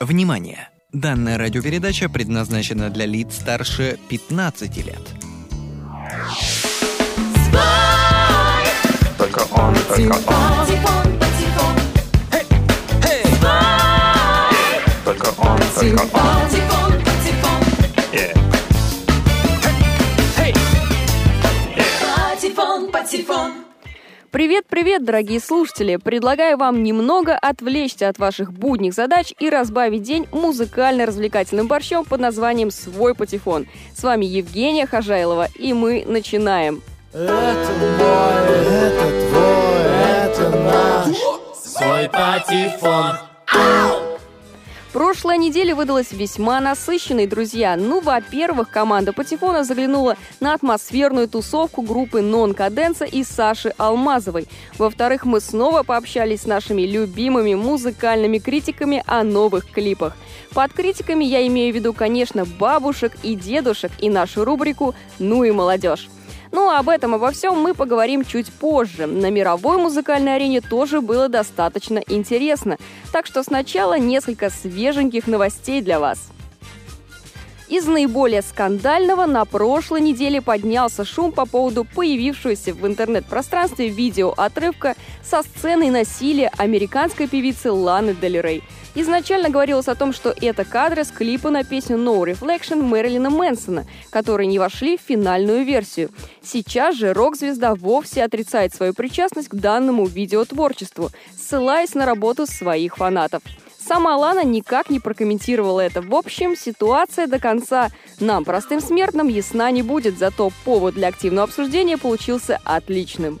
Внимание! Данная радиопередача предназначена для лиц старше 15 лет. Только он, только он, только он, только он. Yeah. Привет-привет, дорогие слушатели! Предлагаю вам немного отвлечься от ваших будних задач и разбавить день музыкально-развлекательным борщом под названием «Свой патефон». С вами Евгения Хожайлова, и мы начинаем. Это мой, это твой, это наш Свой патефон Прошлая неделя выдалась весьма насыщенной, друзья. Ну, во-первых, команда Патефона заглянула на атмосферную тусовку группы Нон Каденса и Саши Алмазовой. Во-вторых, мы снова пообщались с нашими любимыми музыкальными критиками о новых клипах. Под критиками я имею в виду, конечно, бабушек и дедушек и нашу рубрику «Ну и молодежь». Ну, а об этом обо всем мы поговорим чуть позже. На мировой музыкальной арене тоже было достаточно интересно. Так что сначала несколько свеженьких новостей для вас. Из наиболее скандального на прошлой неделе поднялся шум по поводу появившегося в интернет-пространстве видео со сценой насилия американской певицы Ланы Дель Рей. Изначально говорилось о том, что это кадры с клипа на песню No Reflection Мэрилина Мэнсона, которые не вошли в финальную версию. Сейчас же рок-звезда вовсе отрицает свою причастность к данному видеотворчеству, ссылаясь на работу своих фанатов. Сама Лана никак не прокомментировала это. В общем, ситуация до конца нам, простым смертным, ясна не будет, зато повод для активного обсуждения получился отличным.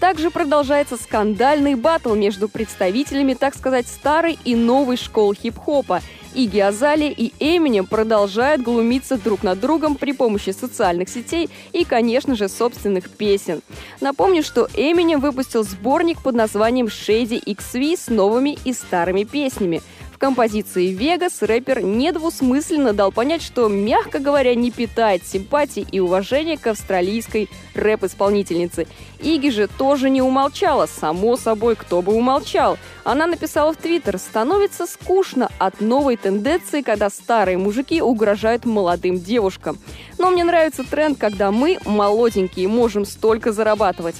Также продолжается скандальный батл между представителями, так сказать, старой и новой школ хип-хопа. Иги Азали и Эминем продолжают глумиться друг над другом при помощи социальных сетей и, конечно же, собственных песен. Напомню, что Эминем выпустил сборник под названием Shady XV с новыми и старыми песнями – в композиции «Вегас» рэпер недвусмысленно дал понять, что, мягко говоря, не питает симпатии и уважения к австралийской рэп-исполнительнице. Иги же тоже не умолчала, само собой, кто бы умолчал. Она написала в Твиттер «Становится скучно от новой тенденции, когда старые мужики угрожают молодым девушкам. Но мне нравится тренд, когда мы, молоденькие, можем столько зарабатывать».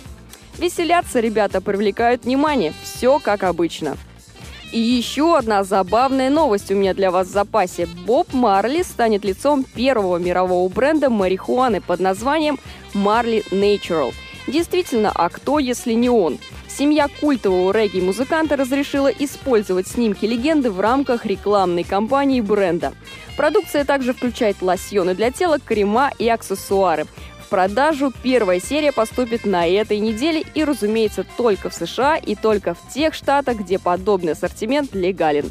Веселятся ребята, привлекают внимание. Все как обычно. И еще одна забавная новость у меня для вас в запасе. Боб Марли станет лицом первого мирового бренда марихуаны под названием Marley Natural. Действительно, а кто, если не он? Семья культового регги-музыканта разрешила использовать снимки легенды в рамках рекламной кампании бренда. Продукция также включает лосьоны для тела, крема и аксессуары продажу первая серия поступит на этой неделе и, разумеется, только в США и только в тех штатах, где подобный ассортимент легален.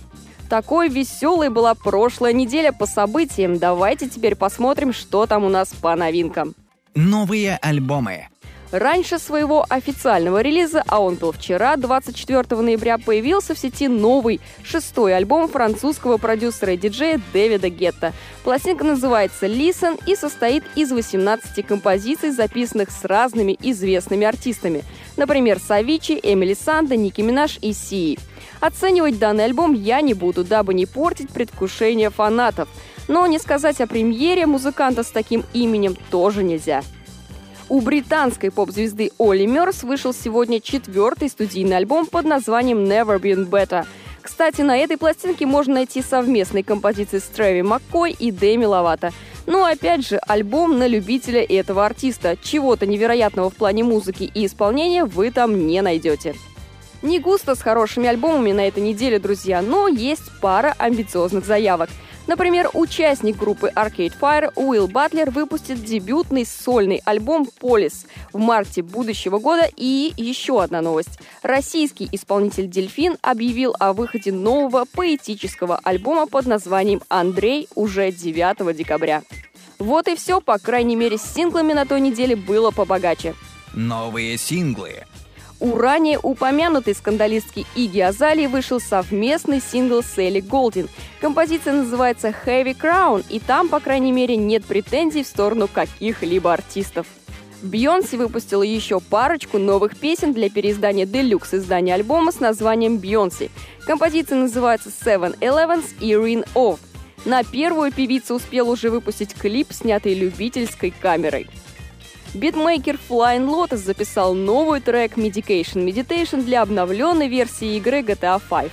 Такой веселой была прошлая неделя по событиям. Давайте теперь посмотрим, что там у нас по новинкам. Новые альбомы. Раньше своего официального релиза, а он был вчера, 24 ноября, появился в сети новый, шестой альбом французского продюсера и диджея Дэвида Гетта. Пластинка называется «Listen» и состоит из 18 композиций, записанных с разными известными артистами. Например, Савичи, Эмили Санда, Ники Минаж и Сии. Оценивать данный альбом я не буду, дабы не портить предвкушение фанатов. Но не сказать о премьере музыканта с таким именем тоже нельзя. У британской поп-звезды Оли Мерс вышел сегодня четвертый студийный альбом под названием Never Been Better. Кстати, на этой пластинке можно найти совместные композиции с Трэви Маккой и Дэми Ловато. Но опять же, альбом на любителя этого артиста. Чего-то невероятного в плане музыки и исполнения вы там не найдете. Не густо с хорошими альбомами на этой неделе, друзья, но есть пара амбициозных заявок – Например, участник группы Arcade Fire Уилл Батлер выпустит дебютный сольный альбом «Полис» в марте будущего года. И еще одна новость. Российский исполнитель «Дельфин» объявил о выходе нового поэтического альбома под названием «Андрей» уже 9 декабря. Вот и все, по крайней мере, с синглами на той неделе было побогаче. Новые синглы. У ранее упомянутой скандалистки Иги Азалии вышел совместный сингл с Элли Голдин. Композиция называется «Heavy Crown», и там, по крайней мере, нет претензий в сторону каких-либо артистов. Бейонсе выпустила еще парочку новых песен для переиздания deluxe издания альбома с названием «Beyoncé». Композиция называется «Seven Eleven» и «Ring Off». На первую певица успела уже выпустить клип, снятый любительской камерой. Битмейкер Flying Lotus записал новый трек Medication Meditation для обновленной версии игры GTA 5.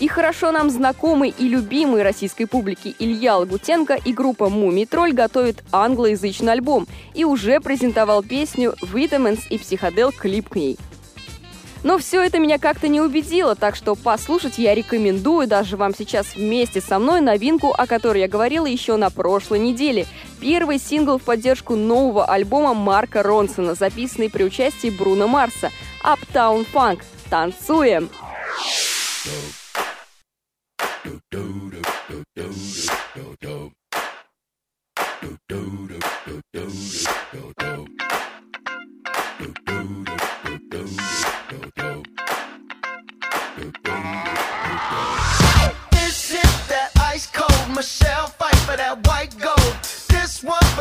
И хорошо нам знакомый и любимый российской публике Илья Лагутенко и группа Мумий Тролль готовит англоязычный альбом и уже презентовал песню «Vitamins» и «Психодел» клип к ней. Но все это меня как-то не убедило, так что послушать я рекомендую даже вам сейчас вместе со мной новинку, о которой я говорила еще на прошлой неделе. Первый сингл в поддержку нового альбома Марка Ронсона, записанный при участии Бруно Марса «Uptown Funk». Танцуем!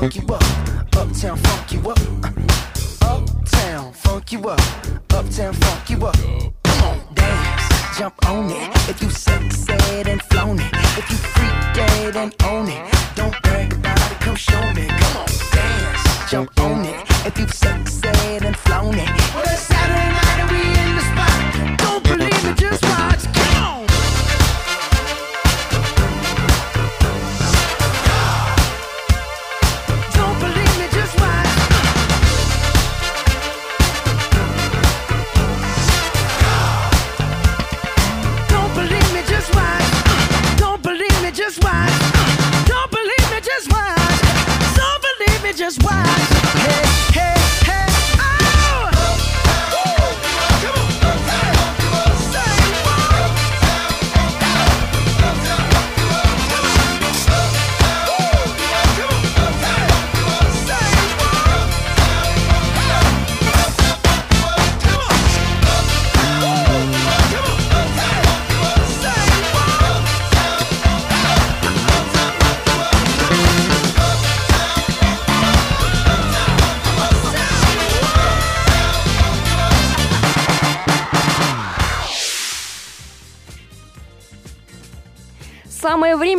funk you up. Uptown, funk you up. Uptown, funk you up. Uptown, funk you up. Come on, dance, jump on it. If you sexed and flown it. If you freak dead and own it. Don't brag about it, come show me. Come on, dance, jump on it. If you sexed and flown it. Well, it's Saturday night we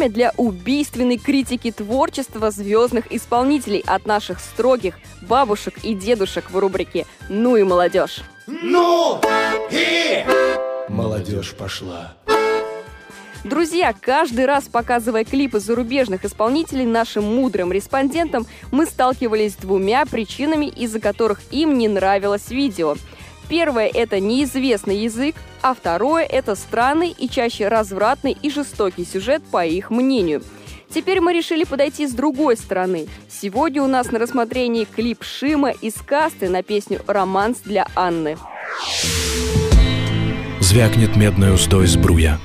время для убийственной критики творчества звездных исполнителей от наших строгих бабушек и дедушек в рубрике «Ну и молодежь». Молодежь пошла. Друзья, каждый раз показывая клипы зарубежных исполнителей нашим мудрым респондентам, мы сталкивались с двумя причинами, из-за которых им не нравилось видео. Первое – это неизвестный язык, а второе – это странный и чаще развратный и жестокий сюжет, по их мнению. Теперь мы решили подойти с другой стороны. Сегодня у нас на рассмотрении клип Шима из касты на песню «Романс для Анны». Звякнет медной уздой сбруя.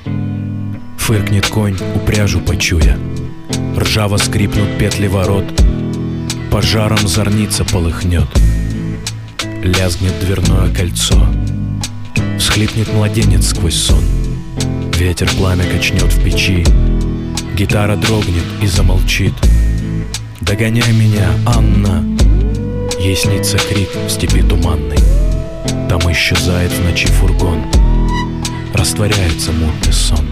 Фыркнет конь, упряжу почуя. Ржаво скрипнут петли ворот. Пожаром зорница полыхнет. Лязгнет дверное кольцо. Всхлипнет младенец сквозь сон. Ветер пламя качнет в печи. Гитара дрогнет и замолчит. Догоняй меня, Анна. Ей снится крик в степи туманной. Там исчезает в ночи фургон. Растворяется мутный сон.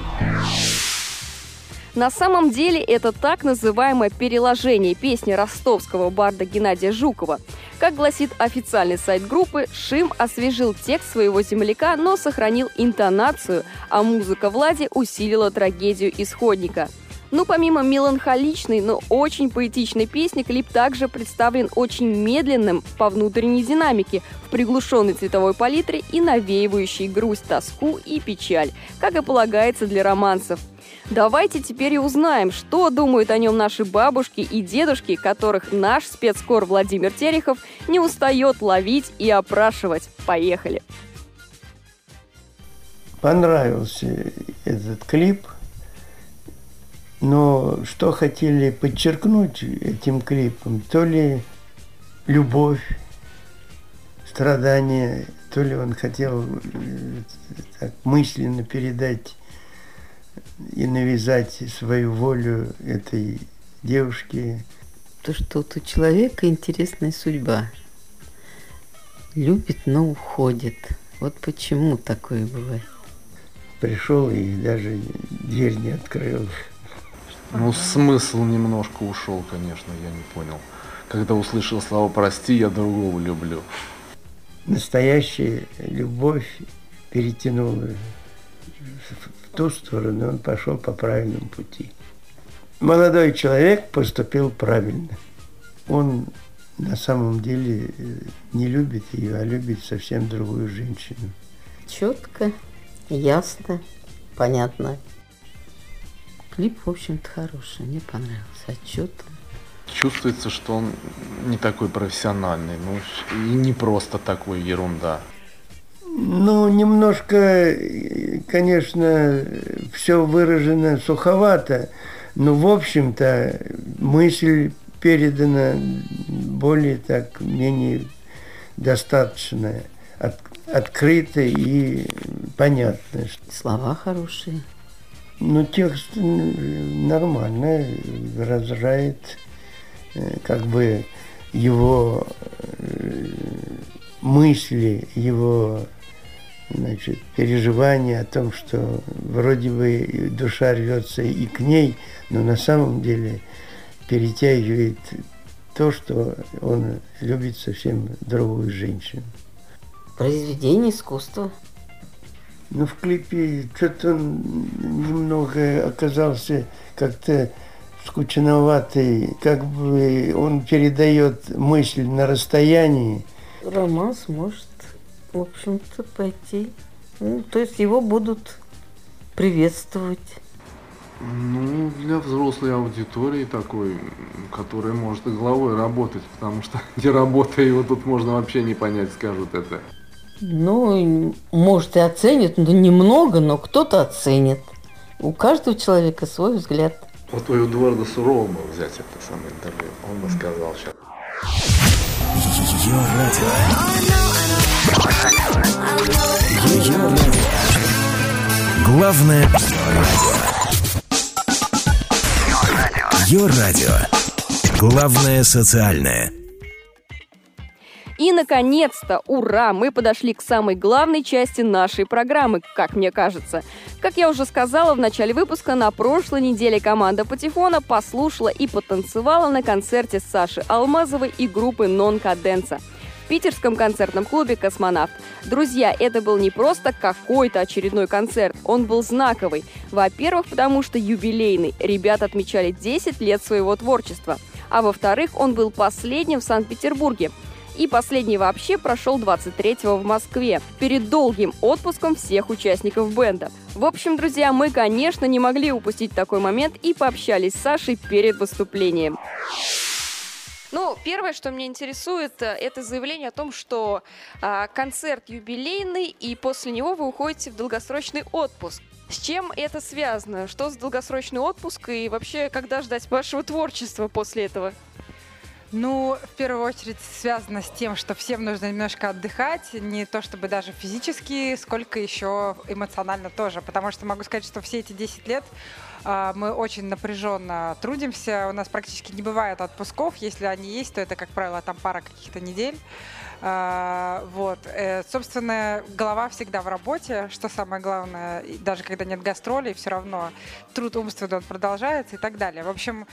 На самом деле это так называемое переложение песни ростовского барда Геннадия Жукова. Как гласит официальный сайт группы, Шим освежил текст своего земляка, но сохранил интонацию, а музыка Влади усилила трагедию исходника. Ну, помимо меланхоличной, но очень поэтичной песни, клип также представлен очень медленным по внутренней динамике, в приглушенной цветовой палитре и навеивающей грусть, тоску и печаль, как и полагается для романсов. Давайте теперь и узнаем, что думают о нем наши бабушки и дедушки, которых наш спецкор Владимир Терехов не устает ловить и опрашивать. Поехали! понравился этот клип. Но что хотели подчеркнуть этим клипом, то ли любовь, страдания, то ли он хотел э, так мысленно передать и навязать свою волю этой девушке. То, что вот у человека интересная судьба. Любит, но уходит. Вот почему такое бывает. Пришел и даже дверь не открыл. Ну, смысл немножко ушел, конечно, я не понял. Когда услышал слова «прости, я другого люблю». Настоящая любовь перетянула ту сторону, он пошел по правильному пути. Молодой человек поступил правильно. Он на самом деле э, не любит ее, а любит совсем другую женщину. Четко, ясно, понятно. Клип, в общем-то, хороший, мне понравился. Отчетный. Чувствуется, что он не такой профессиональный, ну и не просто такой ерунда. Ну, немножко, конечно, все выражено суховато, но, в общем-то, мысль передана более так, менее достаточная, от, открытая и понятная. Слова хорошие. Ну, текст э, нормально выражает э, как бы его э, мысли, его значит, переживания о том, что вроде бы душа рвется и к ней, но на самом деле перетягивает то, что он любит совсем другую женщину. Произведение искусства. Но в клипе что-то он немного оказался как-то скучноватый, как бы он передает мысль на расстоянии. Романс может, в общем-то, пойти. Ну, то есть его будут приветствовать. Ну, для взрослой аудитории такой, которая может и головой работать, потому что не работая его тут можно вообще не понять, скажут это. Ну, может и оценят, но немного, но кто-то оценит. У каждого человека свой взгляд. Вот у Эдуарда Сурова бы взять это самое интервью, он бы сказал сейчас. Главное Йо-радио. Главное социальное. И, наконец-то, ура, мы подошли к самой главной части нашей программы, как мне кажется. Как я уже сказала в начале выпуска, на прошлой неделе команда Патефона послушала и потанцевала на концерте Саши Алмазовой и группы «Нон Каденса» в питерском концертном клубе «Космонавт». Друзья, это был не просто какой-то очередной концерт, он был знаковый. Во-первых, потому что юбилейный. Ребята отмечали 10 лет своего творчества. А во-вторых, он был последним в Санкт-Петербурге. И последний вообще прошел 23-го в Москве, перед долгим отпуском всех участников бенда. В общем, друзья, мы, конечно, не могли упустить такой момент и пообщались с Сашей перед выступлением. Ну, первое, что меня интересует, э, это заявление о том, что а, концерт юбилейный, и после него вы уходите в долгосрочный отпуск. С чем это связано? Что за долгосрочный отпуск и вообще, когда ждать вашего творчества после этого? Ну, в первую очередь связано с тем, что всем нужно немножко отдыхать, не то чтобы даже физически, сколько еще эмоционально тоже. Потому что могу сказать, что все эти 10 лет а, мы очень напряженно трудимся. У нас практически не бывает отпусков. Если они есть, то это, как правило, там пара каких-то недель. А, вот. Э, собственно, голова всегда в работе, что самое главное. Даже когда нет гастролей, все равно труд умственный продолжается и так далее. В общем,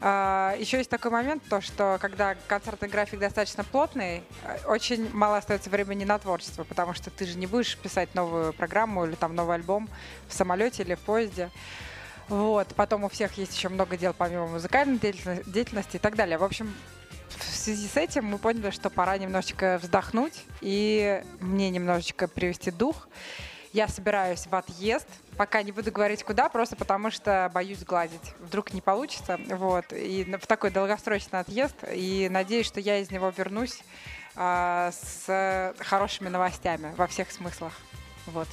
а, еще есть такой момент, то, что когда концертный график достаточно плотный, э, очень мало остается времени на творчество, потому что ты же не будешь писать новую программу или там новый альбом в самолете или в поезде. Вот. Потом у всех есть еще много дел помимо музыкальной деятельности и так далее. В общем, в связи с этим мы поняли, что пора немножечко вздохнуть и мне немножечко привести дух. Я собираюсь в отъезд, пока не буду говорить куда, просто потому что боюсь гладить. Вдруг не получится. Вот. И в такой долгосрочный отъезд. И надеюсь, что я из него вернусь а, с хорошими новостями во всех смыслах. Вот.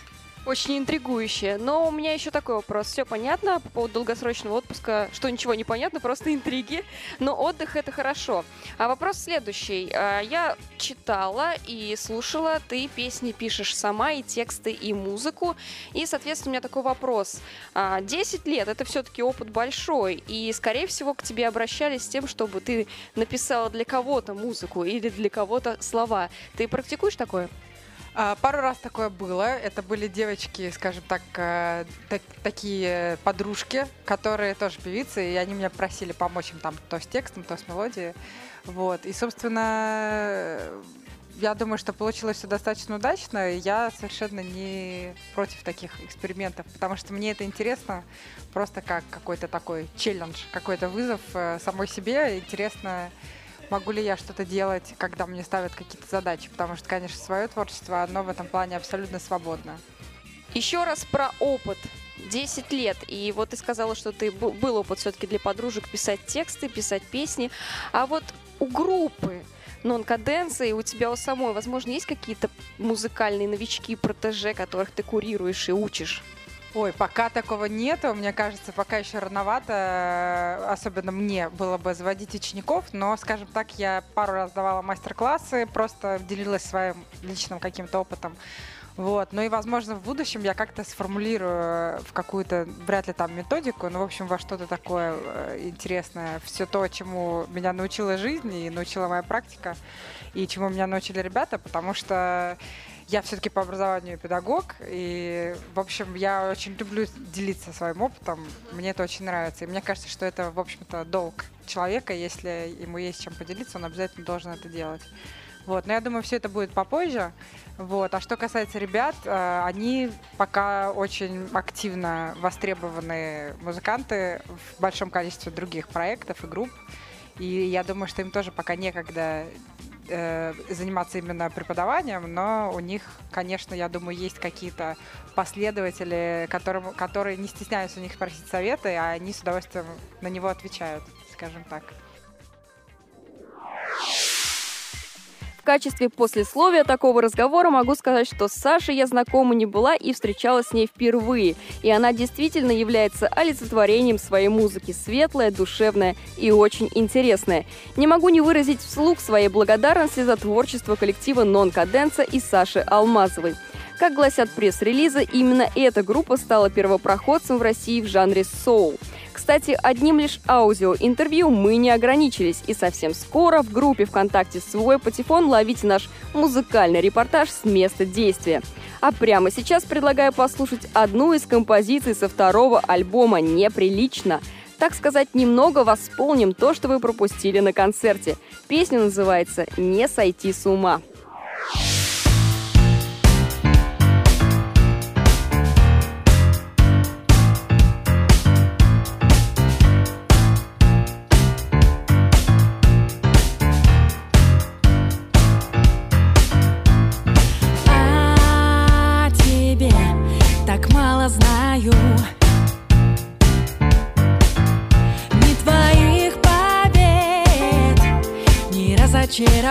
Очень интригующе. Но у меня еще такой вопрос. Все понятно по поводу долгосрочного отпуска, что ничего не понятно, просто интриги. Но отдых это хорошо. А вопрос следующий. А, я читала и слушала, ты песни пишешь сама, и тексты, и музыку. И, соответственно, у меня такой вопрос. 10 а, лет это все-таки опыт большой. И, скорее всего, к тебе обращались с тем, чтобы ты написала для кого-то музыку или для кого-то слова. Ты практикуешь такое? А, пару раз такое было. Это были девочки, скажем так, э, так, такие подружки, которые тоже певицы, и они меня просили помочь им там то с текстом, то с мелодией. Вот. И, собственно, я думаю, что получилось все достаточно удачно. Я совершенно не против таких экспериментов, потому что мне это интересно просто как какой-то такой челлендж, какой-то вызов э, самой себе. Интересно могу ли я что-то делать, когда мне ставят какие-то задачи, потому что, конечно, свое творчество, оно в этом плане абсолютно свободно. Еще раз про опыт. 10 лет, и вот ты сказала, что ты был опыт все-таки для подружек писать тексты, писать песни, а вот у группы нон-каденции, у тебя у самой, возможно, есть какие-то музыкальные новички, протеже, которых ты курируешь и учишь? Ой, пока такого нету. Мне кажется, пока еще рановато, э, особенно мне было бы заводить учеников, но, скажем так, я пару раз давала мастер-классы, просто делилась своим личным каким-то опытом. Вот. Ну и, возможно, в будущем я как-то сформулирую в какую-то, вряд ли там методику, но, в общем, во что-то такое э, интересное. Все то, чему меня научила жизнь и научила моя практика, и чему меня научили ребята, потому что я все-таки по образованию педагог, и, в общем, я очень люблю делиться своим опытом. Мне это очень нравится. И мне кажется, что это, в общем-то, долг человека. Если ему есть чем поделиться, он обязательно должен это делать. Вот, но я думаю, все это будет попозже. Вот. А что касается ребят, э, они пока очень активно востребованы музыканты в большом количестве других проектов и групп. И я думаю, что им тоже пока некогда э, заниматься именно преподаванием, но у них, конечно, я думаю, есть какие-то последователи, которым, которые не стесняются у них спросить советы, а они с удовольствием на него отвечают, скажем так. Качестве послесловия такого разговора могу сказать, что с Сашей я знакома не была и встречалась с ней впервые. И она действительно является олицетворением своей музыки. Светлая, душевная и очень интересная. Не могу не выразить вслух своей благодарности за творчество коллектива «Нон Каденца» и Саши Алмазовой. Как гласят пресс-релизы, именно эта группа стала первопроходцем в России в жанре соул. Кстати, одним лишь аудиоинтервью мы не ограничились, и совсем скоро в группе ВКонтакте «Свой патефон» ловите наш музыкальный репортаж с места действия. А прямо сейчас предлагаю послушать одну из композиций со второго альбома «Неприлично». Так сказать, немного восполним то, что вы пропустили на концерте. Песня называется «Не сойти с ума».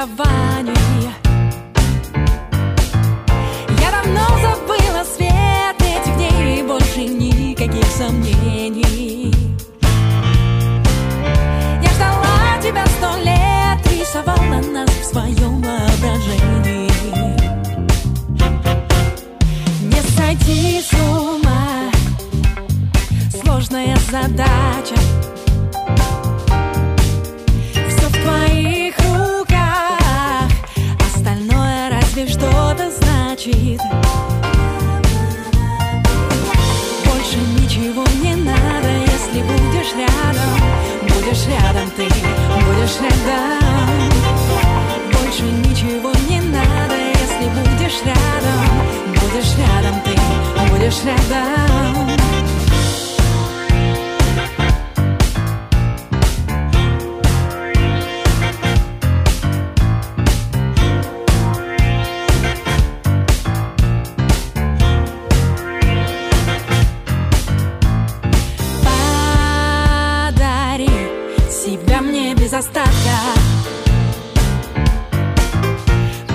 Разочарований Я давно забыла свет этих дней и больше никаких сомнений. Я ждала тебя сто лет, рисовала нас в своем воображении. Не сойти с ума. Сложная задача себя мне без остатка.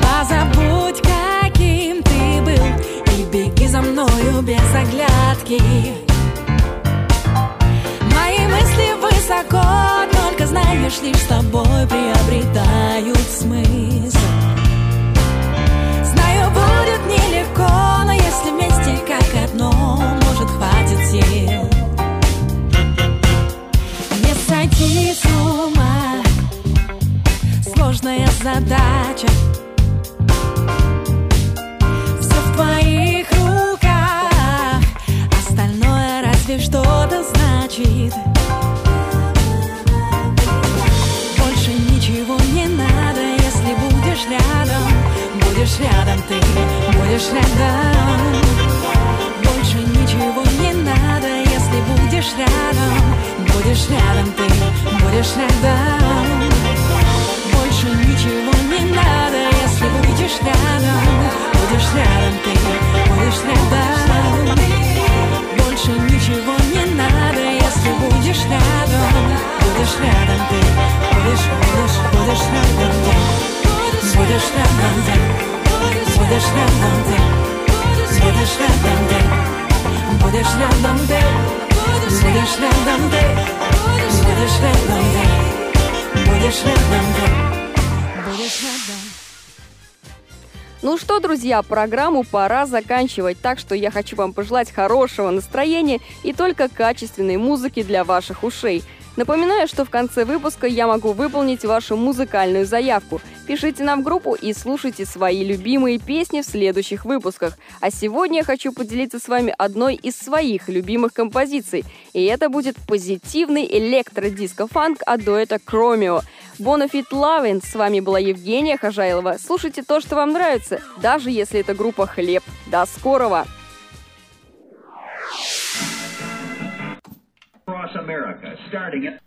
Позабудь, каким ты был И беги за мною без оглядки. Мои мысли высоко Только знаешь, лишь с тобой приобретают смысл. Знаю, будет нелегко Но если вместе как одно Может, хватит сил сойти с ума. Сложная задача. Все в твоих руках. Остальное разве что-то значит? Больше ничего не надо, если будешь рядом. Будешь рядом ты, будешь рядом. Больше ничего не надо, если будешь рядом. Будешь рядом ты, будешь рядом Больше ничего не надо, если будешь рядом. Будешь рядом ты, будешь рядом Больше ничего не надо, если будешь рядом. Будешь рядом ты, будешь, будешь, будешь рядом ты. Будешь рядом ты, будешь рядом ты. Будешь рядом ты, будешь рядом ты Будешь рядом ты, будешь рядом ты Будешь рядом ты, будешь рядом. Ну что, друзья, программу пора заканчивать, так что я хочу вам пожелать хорошего настроения и только качественной музыки для ваших ушей. Напоминаю, что в конце выпуска я могу выполнить вашу музыкальную заявку. Пишите нам в группу и слушайте свои любимые песни в следующих выпусках. А сегодня я хочу поделиться с вами одной из своих любимых композиций. И это будет позитивный электродиско-фанк от дуэта Кромио. Bonafit Lovin. С вами была Евгения Хожайлова. Слушайте то, что вам нравится, даже если это группа Хлеб. До скорого! Across America, starting at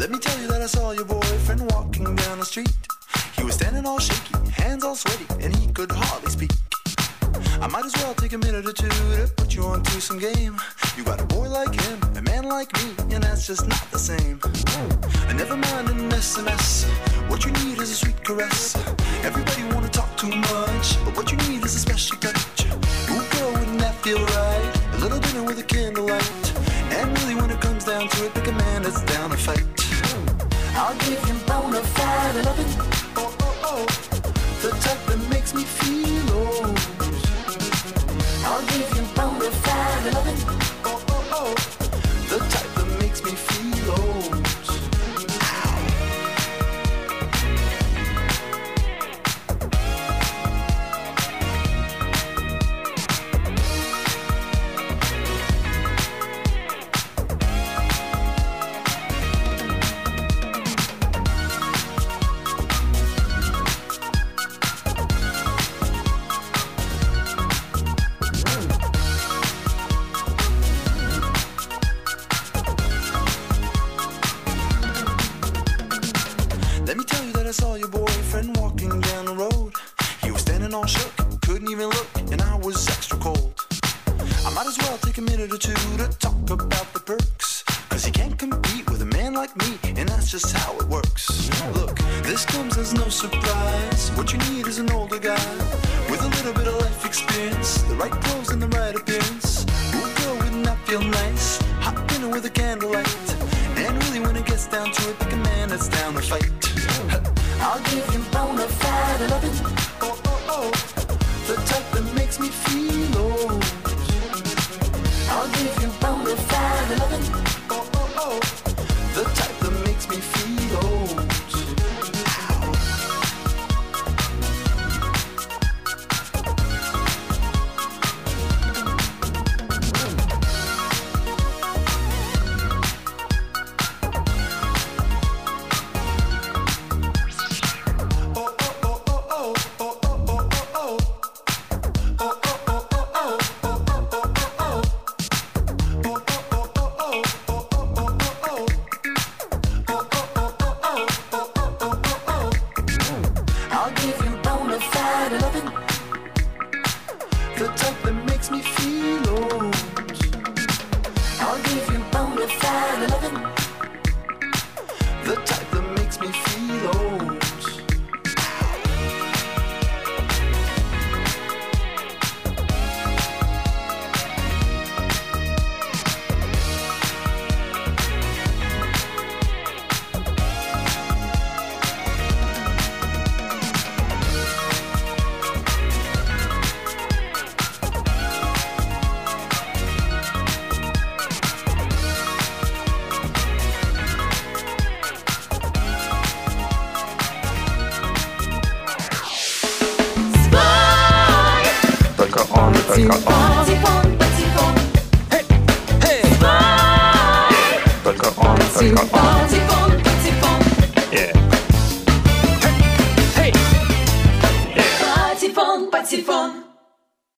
Let me tell you that I saw your boyfriend walking down the street. He was standing all shaky, hands all sweaty, and he could hardly speak. I might as well take a minute or two to put you onto some game. You got a boy like him, a man like me, and that's just not the same. And never mind an SMS. What you need is a sweet caress. Everybody wanna talk too much, but what you need is a special touch. Ooh, girl, wouldn't that feel right? A little dinner with a candlelight. And really, when it comes down to it, pick a man that's down to fight. I'll give you bona fide loving.